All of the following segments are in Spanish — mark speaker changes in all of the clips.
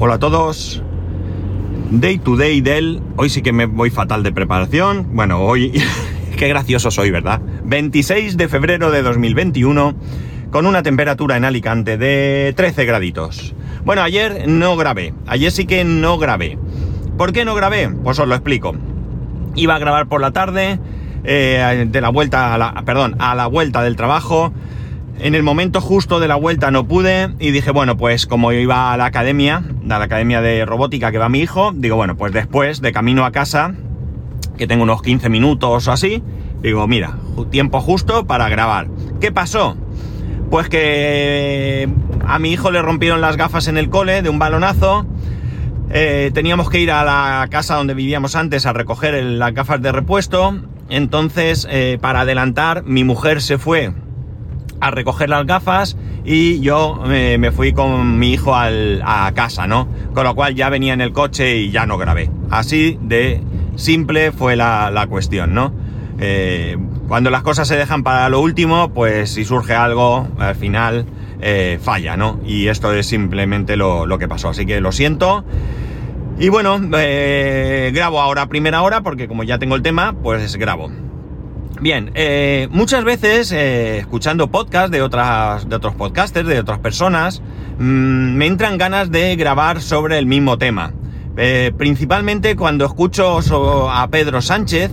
Speaker 1: Hola a todos. Day to day del. Hoy sí que me voy fatal de preparación. Bueno, hoy. Qué gracioso soy, ¿verdad? 26 de febrero de 2021, con una temperatura en Alicante de 13 graditos. Bueno, ayer no grabé. Ayer sí que no grabé. ¿Por qué no grabé? Pues os lo explico. Iba a grabar por la tarde, eh, de la vuelta a la. Perdón, a la vuelta del trabajo. En el momento justo de la vuelta no pude y dije, bueno, pues como iba a la academia, a la academia de robótica que va mi hijo, digo, bueno, pues después, de camino a casa, que tengo unos 15 minutos o así, digo, mira, tiempo justo para grabar. ¿Qué pasó? Pues que a mi hijo le rompieron las gafas en el cole de un balonazo. Eh, teníamos que ir a la casa donde vivíamos antes a recoger el, las gafas de repuesto. Entonces, eh, para adelantar, mi mujer se fue a recoger las gafas y yo eh, me fui con mi hijo al, a casa, ¿no? Con lo cual ya venía en el coche y ya no grabé. Así de simple fue la, la cuestión, ¿no? Eh, cuando las cosas se dejan para lo último, pues si surge algo, al final eh, falla, ¿no? Y esto es simplemente lo, lo, que pasó. Así que lo siento. Y bueno, grabo ahora primera hora porque como ya tengo el tema, pues grabo. Bien, eh, muchas veces eh, escuchando podcasts de, otros podcasters, de otras personas, mmm, me entran ganas de grabar sobre el mismo tema. Eh, principalmente cuando escucho a Pedro Sánchez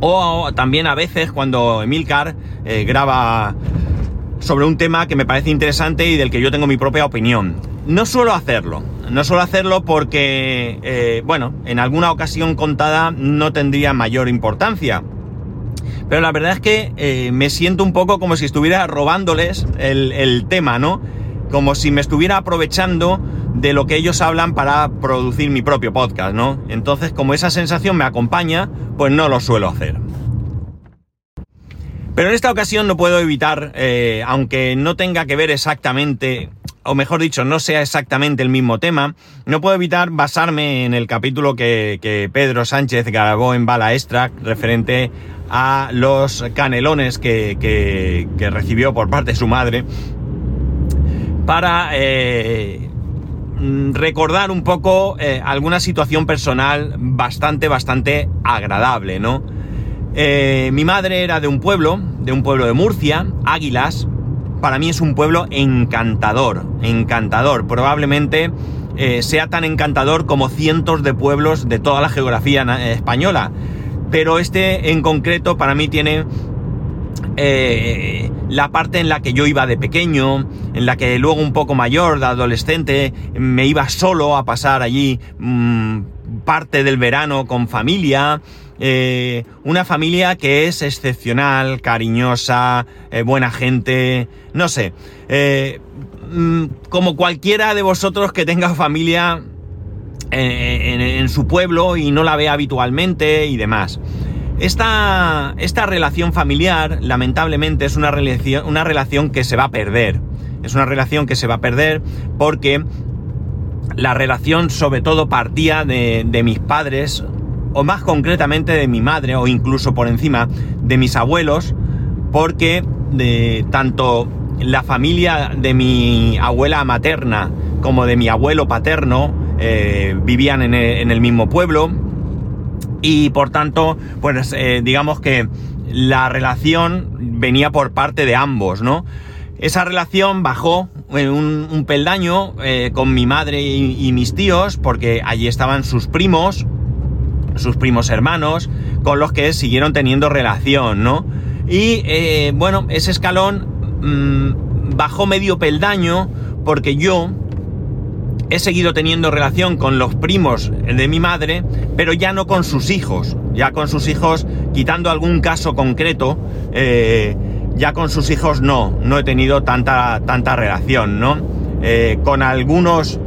Speaker 1: o también a veces cuando Emilcar graba sobre un tema que me parece interesante y del que yo tengo mi propia opinión. No suelo hacerlo, no suelo hacerlo porque, bueno, en alguna ocasión contada no tendría mayor importancia pero la verdad es que eh, me siento un poco como si estuviera robándoles el, tema, ¿no? Como si me estuviera aprovechando de lo que ellos hablan para producir mi propio podcast, ¿no? Entonces, como esa sensación me acompaña, pues no lo suelo hacer. Pero en esta ocasión no puedo evitar, eh, aunque no tenga que ver exactamente, o mejor dicho, no sea exactamente el mismo tema, no puedo evitar basarme en el capítulo que, Pedro Sánchez grabó en Bala Extra referente a los canelones que recibió por parte de su madre para eh, recordar un poco eh, alguna situación personal bastante, bastante agradable, ¿no? Eh, mi madre era de un pueblo, de un pueblo de Murcia, Águilas. Para mí es un pueblo encantador, encantador. Probablemente eh, sea tan encantador como cientos de pueblos de toda la geografía española pero este en concreto para mí tiene eh, la parte en la que yo iba de pequeño, en la que luego un poco mayor, de adolescente, me iba solo a pasar allí mmm, parte del verano con familia, eh, una familia que es excepcional, cariñosa, eh, buena gente, no sé, eh, mmm, como cualquiera de vosotros que tenga familia en, en, su pueblo y no la ve habitualmente y demás. Esta, esta relación familiar, lamentablemente, es una una relación que se va a perder. Es una relación que se va a perder porque la relación sobre todo partía de, mis padres, o más concretamente de mi madre, o incluso por encima de mis abuelos, porque de tanto la familia de mi abuela materna como de mi abuelo paterno eh, vivían en el, en el, mismo pueblo y por tanto, pues eh, digamos que la relación venía por parte de ambos, ¿no? Esa relación bajó un, un peldaño eh, con mi madre y, mis tíos, porque allí estaban sus primos, sus primos hermanos, con los que siguieron teniendo relación, ¿no? Y eh, bueno, ese escalón mmm, bajó medio peldaño porque yo he seguido teniendo relación con los primos de mi madre, pero ya no con sus hijos. Ya con sus hijos, quitando algún caso concreto, eh, ya con sus hijos no, no he tenido tanta, tanta relación, ¿no? Eh, con algunos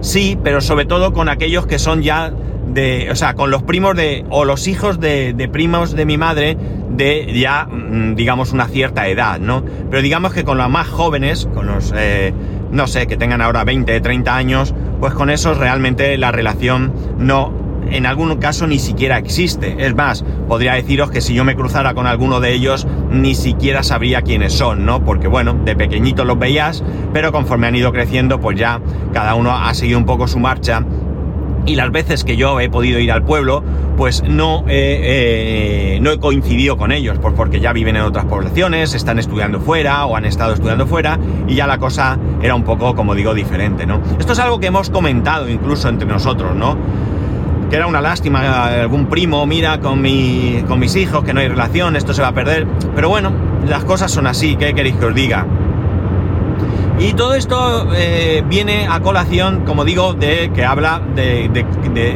Speaker 1: sí, pero sobre todo con aquellos que son ya de, o sea, con los primos de, o los hijos de, de primos de mi madre de ya, mm, digamos, una cierta edad, ¿no? Pero digamos que con los más jóvenes, con los, eh, no sé, que tengan ahora 20, 30 años, pues con esos realmente la relación no en algún caso ni siquiera existe. Es más, podría deciros que si yo me cruzara con alguno de ellos, ni siquiera sabría quiénes son, ¿no? Porque bueno, de pequeñito los veías, pero conforme han ido creciendo, pues ya cada uno ha seguido un poco su marcha y las veces que yo he podido ir al pueblo, pues no, eh, no he coincidido con ellos, pues porque ya viven en otras poblaciones, están estudiando fuera o han estado estudiando fuera y ya la cosa era un poco, como digo, diferente, ¿no? Esto es algo que hemos comentado incluso entre nosotros, ¿no? Que era una lástima, algún primo, mira, con, mi, con mis hijos, que no hay relación, esto se va a perder. Pero bueno, las cosas son así, ¿qué queréis que os diga? Y todo esto eh, viene a colación, como digo, de que habla de,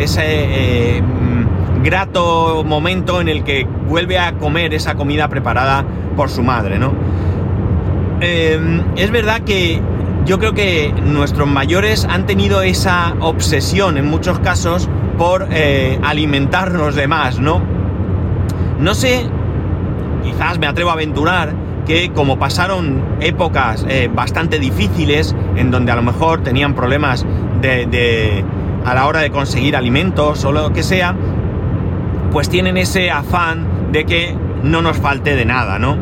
Speaker 1: ese eh, mm, grato momento en el que vuelve a comer esa comida preparada por su madre, ¿no? Es verdad que yo creo que nuestros mayores han tenido esa obsesión en muchos casos por eh, alimentarnos de más, ¿no? No sé, quizás me atrevo a aventurar que como pasaron épocas eh, bastante difíciles, en donde a lo mejor tenían problemas de, a la hora de conseguir alimentos o lo que sea, pues tienen ese afán de que no nos falte de nada, ¿no?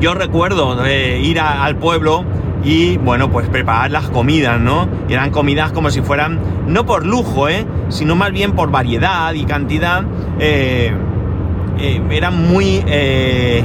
Speaker 1: Yo recuerdo eh, ir al pueblo y, bueno, pues preparar las comidas, ¿no? Eran comidas como si fueran, no por lujo, ¿eh? Sino más bien por variedad y cantidad. Eh, eh, eran muy, eh,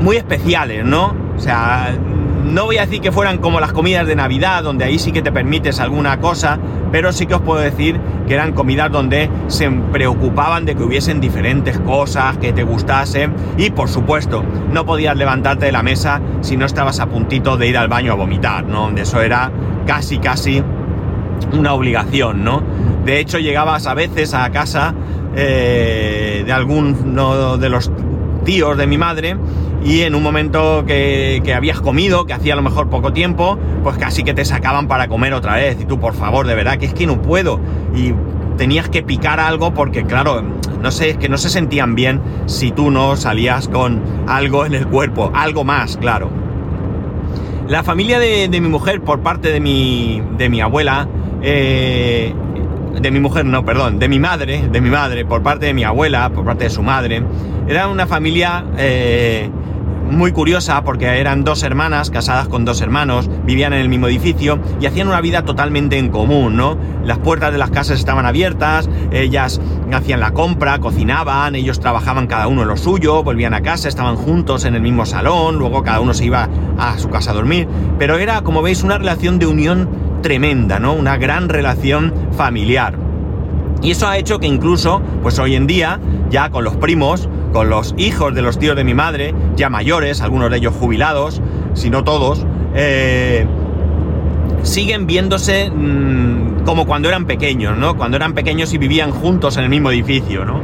Speaker 1: muy especiales, ¿no? O sea, no voy a decir que fueran como las comidas de Navidad, donde ahí sí que te permites alguna cosa, pero sí que os puedo decir que eran comidas donde se preocupaban de que hubiesen diferentes cosas, que te gustasen, y por supuesto, no podías levantarte de la mesa si no estabas a puntito de ir al baño a vomitar, ¿no? Eso era casi, casi una obligación, ¿no? De hecho, llegabas a veces a casa eh, de alguno de los tíos de mi madre y en un momento que, habías comido, que hacía a lo mejor poco tiempo, pues casi que te sacaban para comer otra vez. Y tú, por favor, de verdad, que es que no puedo. Y tenías que picar algo porque, claro, no sé, es que no se sentían bien si tú no salías con algo en el cuerpo, algo más, claro. La familia de, mi mujer, por parte de mi, de mi abuela, eh, de mi mujer, no, perdón, de mi madre, de mi madre, por parte de mi abuela, por parte de su madre, era una familia eh, muy curiosa porque eran dos hermanas casadas con dos hermanos, vivían en el mismo edificio y hacían una vida totalmente en común, ¿no? Las puertas de las casas estaban abiertas, ellas hacían la compra, cocinaban, ellos trabajaban cada uno lo suyo, volvían a casa, estaban juntos en el mismo salón, luego cada uno se iba a su casa a dormir, pero era, como veis, una relación de unión tremenda, ¿no? Una gran relación familiar. Y eso ha hecho que incluso, pues hoy en día, ya con los primos, con los hijos de los tíos de mi madre, ya mayores, algunos de ellos jubilados, si no todos, eh, siguen viéndose mm, como cuando eran pequeños, ¿no? Cuando eran pequeños y vivían juntos en el mismo edificio, ¿no?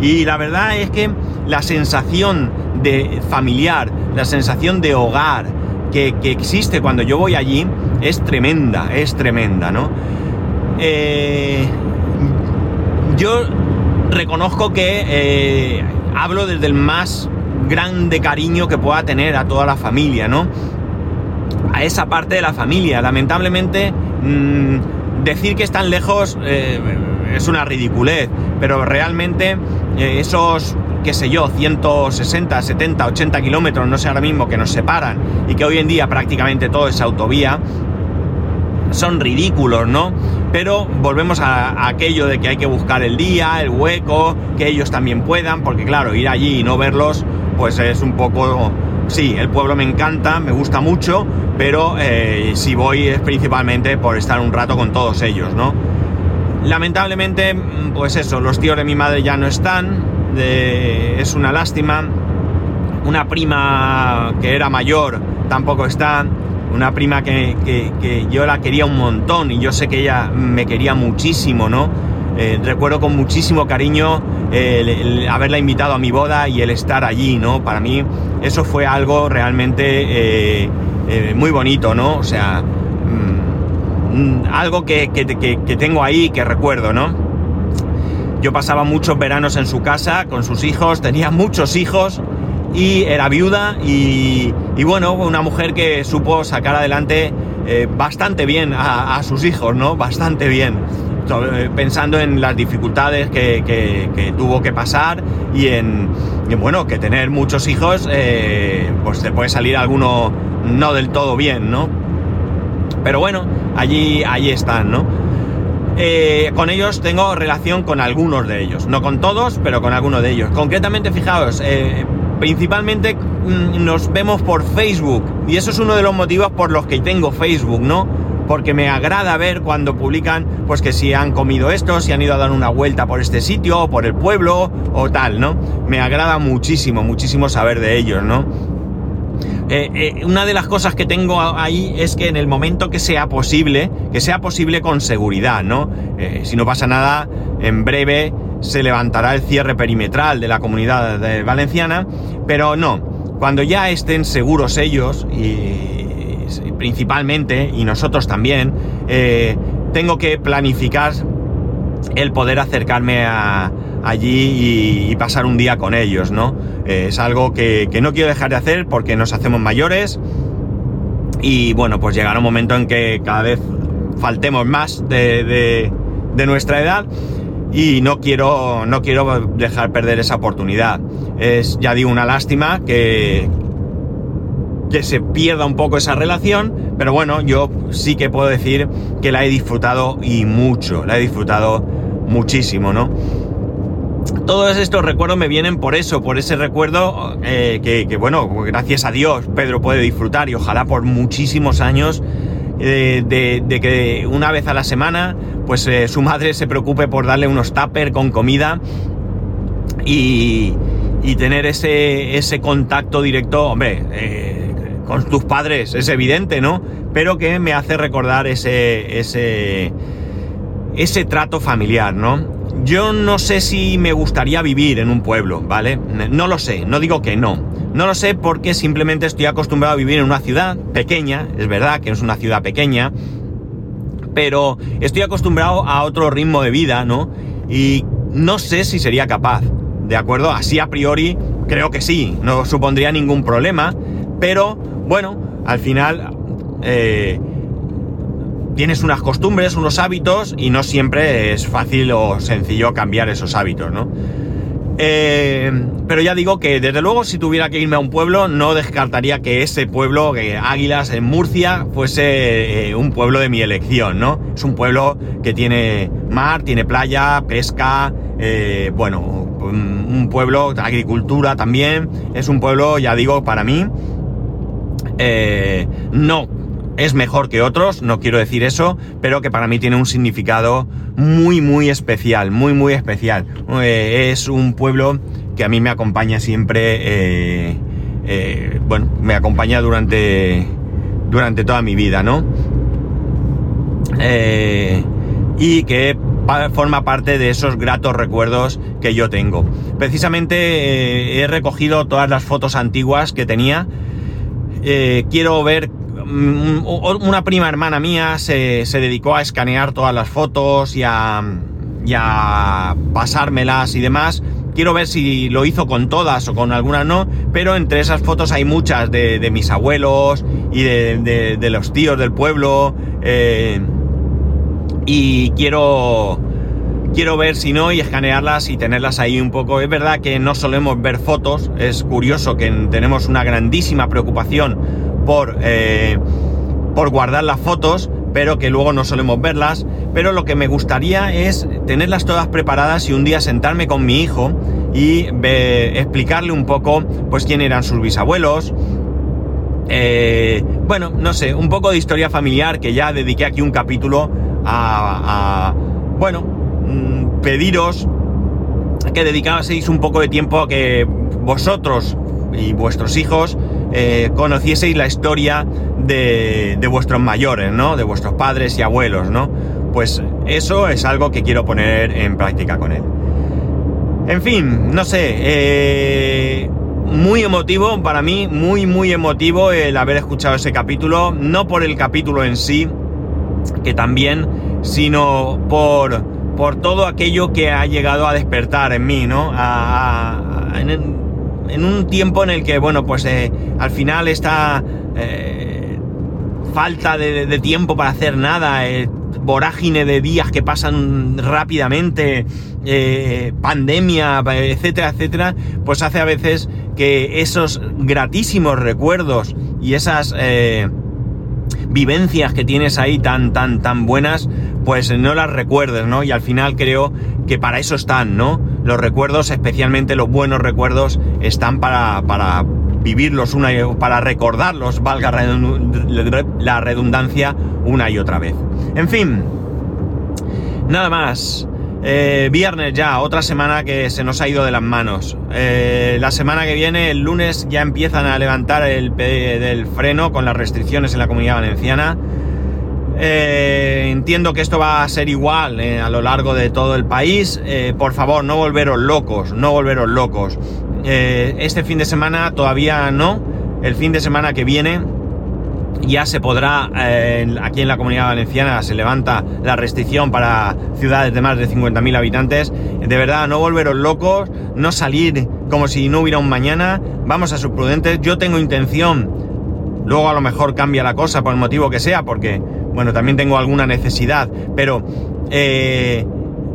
Speaker 1: Y la verdad es que la sensación de familiar, la sensación de hogar que, existe cuando yo voy allí es tremenda, es tremenda, ¿no? Eh, yo reconozco que eh, hablo desde el más grande cariño que pueda tener a toda la familia, ¿no? A esa parte de la familia. Lamentablemente, mm, decir que están lejos eh, es una ridiculez, pero realmente esos, qué sé yo, 160, 70, 80 kilómetros, no sé ahora mismo, que nos separan y que hoy en día prácticamente todo es autovía, son ridículos, ¿no? Pero volvemos a, aquello de que hay que buscar el día, el hueco, que ellos también puedan, porque claro, ir allí y no verlos, pues es un poco... Sí, el pueblo me encanta, me gusta mucho, pero eh, si voy es principalmente por estar un rato con todos ellos, ¿no? Lamentablemente, pues eso, los tíos de mi madre ya no están, es una lástima. Una prima que era mayor tampoco está una prima que, yo la quería un montón y yo sé que ella me quería muchísimo, ¿no? Eh, recuerdo con muchísimo cariño el, haberla invitado a mi boda y el estar allí, ¿no? Para mí eso fue algo realmente eh, eh, muy bonito, ¿no? O sea, mm, algo que, que, tengo ahí, que recuerdo, ¿no? Yo pasaba muchos veranos en su casa con sus hijos, tenía muchos hijos y era viuda y, bueno, una mujer que supo sacar adelante eh, bastante bien a, sus hijos, ¿no? Bastante bien. Eh, pensando en las dificultades que, tuvo que pasar y en, bueno, que tener muchos hijos, eh, pues te puede salir alguno no del todo bien, ¿no? Pero bueno, allí, allí están, ¿no? Con ellos tengo relación con algunos de ellos, no con todos, pero con algunos de ellos. Concretamente, fijaos, principalmente mm, nos vemos por Facebook y eso es uno de los motivos por los que tengo Facebook, ¿no? Porque me agrada ver cuando publican, pues que si han comido esto, si han ido a dar una vuelta por este sitio, o por el pueblo, o tal, ¿no? Me agrada muchísimo, muchísimo saber de ellos, ¿no? Eh, eh, una de las cosas que tengo ahí es que en el momento que sea posible, que sea posible con seguridad, ¿no? Eh, si no pasa nada, en breve se levantará el cierre perimetral de la comunidad valenciana, pero no, cuando ya estén seguros ellos y, principalmente, y nosotros también, tengo que planificar el poder acercarme allí y, pasar un día con ellos, ¿no? Eh, es algo que, no quiero dejar de hacer porque nos hacemos mayores y bueno, pues llegará un momento en que cada vez faltemos más de nuestra edad y no quiero, no quiero dejar perder esa oportunidad. Es, ya digo, una lástima que, que se pierda un poco esa relación, pero bueno, yo sí que puedo decir que la he disfrutado y mucho, la he disfrutado muchísimo, ¿no? Todos estos recuerdos me vienen por eso, por ese recuerdo eh, que, bueno, gracias a Dios Pedro puede disfrutar y ojalá por muchísimos años de, que una vez a la semana, pues eh, su madre se preocupe por darle unos tupper con comida y, tener ese, ese, contacto directo, hombre, eh, con tus padres, es evidente, ¿no? Pero que me hace recordar ese, ese, ese trato familiar, ¿no? Yo no sé si me gustaría vivir en un pueblo, ¿vale? No lo sé, no digo que no. No lo sé porque simplemente estoy acostumbrado a vivir en una ciudad pequeña, es verdad que es una ciudad pequeña, pero estoy acostumbrado a otro ritmo de vida, ¿no? Y no sé si sería capaz, ¿de acuerdo? Así a priori creo que sí, no supondría ningún problema, pero bueno, al final... Eh, tienes unas costumbres, unos hábitos y no siempre es fácil o sencillo cambiar esos hábitos, ¿no? Eh, pero ya digo que desde luego si tuviera que irme a un pueblo no descartaría que ese pueblo, Águilas en Murcia, fuese eh, un pueblo de mi elección, ¿no? Es un pueblo que tiene mar, tiene playa, pesca, eh, bueno, un pueblo agricultura también, es un pueblo, ya digo, para mí, no es mejor que otros, no quiero decir eso, pero que para mí tiene un significado muy, muy especial, muy, muy especial. Eh, es un pueblo que a mí me acompaña siempre, eh, eh, bueno, me acompaña durante, durante toda mi vida, ¿no? y que forma parte de esos gratos recuerdos que yo tengo. Precisamente he recogido todas las fotos antiguas que tenía. quiero ver una prima hermana mía se, dedicó a escanear todas las fotos y a, pasármelas y demás. Quiero ver si lo hizo con todas o con algunas no, pero entre esas fotos hay muchas de, mis abuelos y de, los tíos del pueblo. Eh, y quiero, quiero ver si no y escanearlas y tenerlas ahí un poco. Es verdad que no solemos ver fotos, es curioso que tenemos una grandísima preocupación por, eh, por guardar las fotos, pero que luego no solemos verlas. Pero lo que me gustaría es tenerlas todas preparadas y un día sentarme con mi hijo y explicarle un poco, pues, quién eran sus bisabuelos. Eh, bueno, no sé, un poco de historia familiar que ya dediqué aquí un capítulo a, a bueno, mm, pediros que dedicaseis un poco de tiempo a que vosotros y vuestros hijos eh, conocieseis la historia de, vuestros mayores, ¿no? De vuestros padres y abuelos, ¿no? Pues eso es algo que quiero poner en práctica con él. En fin, no sé, eh, muy emotivo para mí, muy, muy emotivo el haber escuchado ese capítulo, no por el capítulo en sí, que también, sino por, por todo aquello que ha llegado a despertar en mí, ¿no? en, en un tiempo en el que, bueno, pues eh, al final está eh, falta de, tiempo para hacer nada, eh, vorágine de días que pasan rápidamente, pandemia, etcétera, etcétera, pues hace a veces que esos gratísimos recuerdos y esas vivencias que tienes ahí tan, tan, tan buenas, pues no las recuerdes, ¿no? Y al final creo que para eso están, ¿no? Los recuerdos, especialmente los buenos recuerdos, están para, para vivirlos una y, para recordarlos, valga la redundancia, una y otra vez. En fin, nada más. Eh, viernes ya, otra semana que se nos ha ido de las manos. Eh, la semana que viene, el lunes, ya empiezan a levantar el del freno con las restricciones en la comunidad valenciana. Eh, entiendo que esto va a ser igual a lo largo de todo el país. por favor, no volveros locos, no volveros locos. este fin de semana todavía no. El fin de semana que viene ya se podrá, eh, aquí en la comunidad valenciana se levanta la restricción para ciudades de más de 50.000 habitantes. De verdad, no volveros locos, no salir como si no hubiera un mañana, vamos a ser prudentes. Yo tengo intención, luego a lo mejor cambia la cosa por el motivo que sea, porque, bueno, también tengo alguna necesidad, pero... Eh,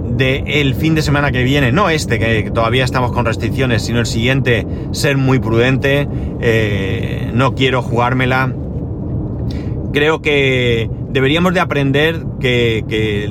Speaker 1: de el fin de semana que viene, no este, que todavía estamos con restricciones, sino el siguiente, ser muy prudente, eh, no quiero jugármela, creo que deberíamos de aprender que,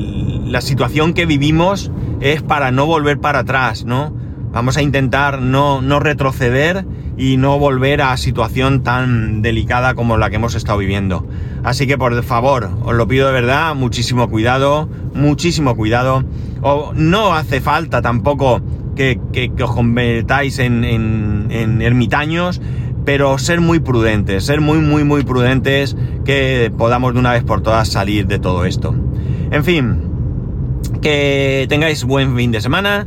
Speaker 1: la situación que vivimos es para no volver para atrás, ¿no? Vamos a intentar no, no retroceder y no volver a situación tan delicada como la que hemos estado viviendo. Así que por favor, os lo pido de verdad, muchísimo cuidado, muchísimo cuidado. O no hace falta tampoco que, os convertáis en, en ermitaños, pero ser muy prudentes, ser muy, muy, muy prudentes, que podamos de una vez por todas salir de todo esto. En fin, que tengáis buen fin de semana.